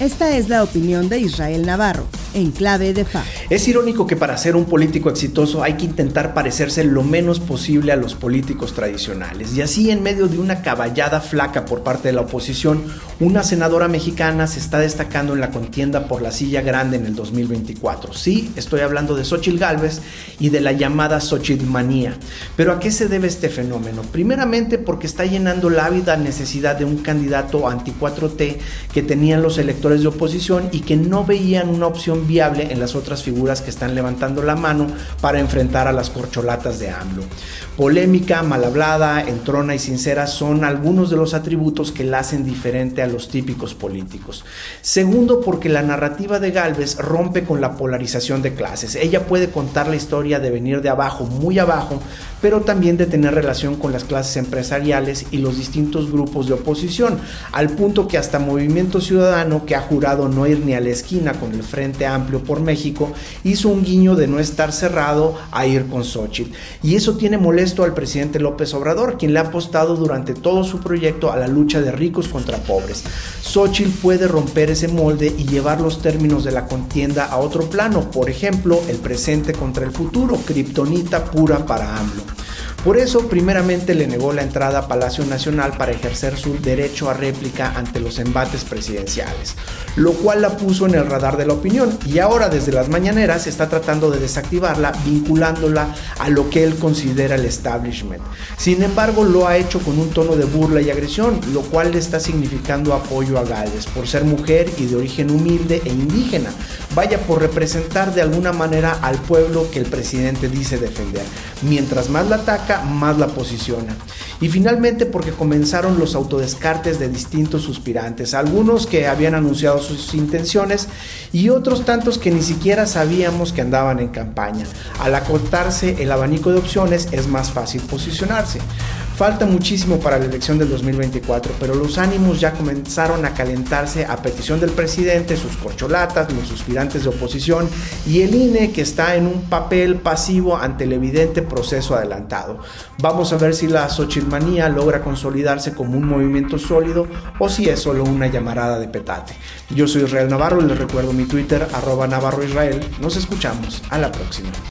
Esta es la opinión de Israel Navarro, en clave de FA. Es irónico que para ser un político exitoso hay que intentar parecerse lo menos posible a los políticos tradicionales. Y así, en medio de una caballada flaca por parte de la oposición, una senadora mexicana se está destacando en la contienda por la silla grande en el 2024. Sí, estoy hablando de Xochitl Gálvez y de la llamada Xochitl manía. Pero ¿a qué se debe este fenómeno? Primeramente porque está llenando la ávida necesidad de un candidato anti-4T que tenían los electores de oposición y que no veían una opción viable en las otras figuras que están levantando la mano para enfrentar a las corcholatas de AMLO. Polémica, mal hablada, entrona y sincera son algunos de los atributos que la hacen diferente a los típicos políticos. Segundo, porque la narrativa de Galvez rompe con la polarización de clases. Ella puede contar la historia de venir de abajo, muy abajo, pero también de tener relación con las clases empresariales y los distintos grupos de oposición, al punto que hasta Movimiento Ciudadano, que ha jurado no ir ni a la esquina con el Frente Amplio por México, hizo un guiño de no estar cerrado a ir con Xochitl. Y eso tiene molesto al presidente López Obrador, quien le ha apostado durante todo su proyecto a la lucha de ricos contra pobres. Xochitl puede romper ese molde y llevar los términos de la contienda a otro plano, por ejemplo, el presente contra el futuro, kriptonita pura para AMLO. Por eso, primeramente le negó la entrada a Palacio Nacional para ejercer su derecho a réplica ante los embates presidenciales, lo cual la puso en el radar de la opinión y ahora desde las mañaneras está tratando de desactivarla vinculándola a lo que él considera el establishment. Sin embargo, lo ha hecho con un tono de burla y agresión, lo cual le está significando apoyo a Gales por ser mujer y de origen humilde e indígena, vaya por representar de alguna manera al pueblo que el presidente dice defender. Mientras más la más la posiciona. Y finalmente porque comenzaron los autodescartes de distintos suspirantes, algunos que habían anunciado sus intenciones y otros tantos que ni siquiera sabíamos que andaban en campaña. Al acortarse el abanico de opciones es más fácil posicionarse. Falta muchísimo para la elección del 2024, pero los ánimos ya comenzaron a calentarse a petición del presidente, sus corcholatas, los suspirantes de oposición y el INE que está en un papel pasivo ante el evidente proceso adelantado. Vamos a ver si la Xochitl logra consolidarse como un movimiento sólido o si es solo una llamarada de petate. Yo soy Israel Navarro y les recuerdo mi Twitter arroba Navarro Israel. Nos escuchamos. A la próxima.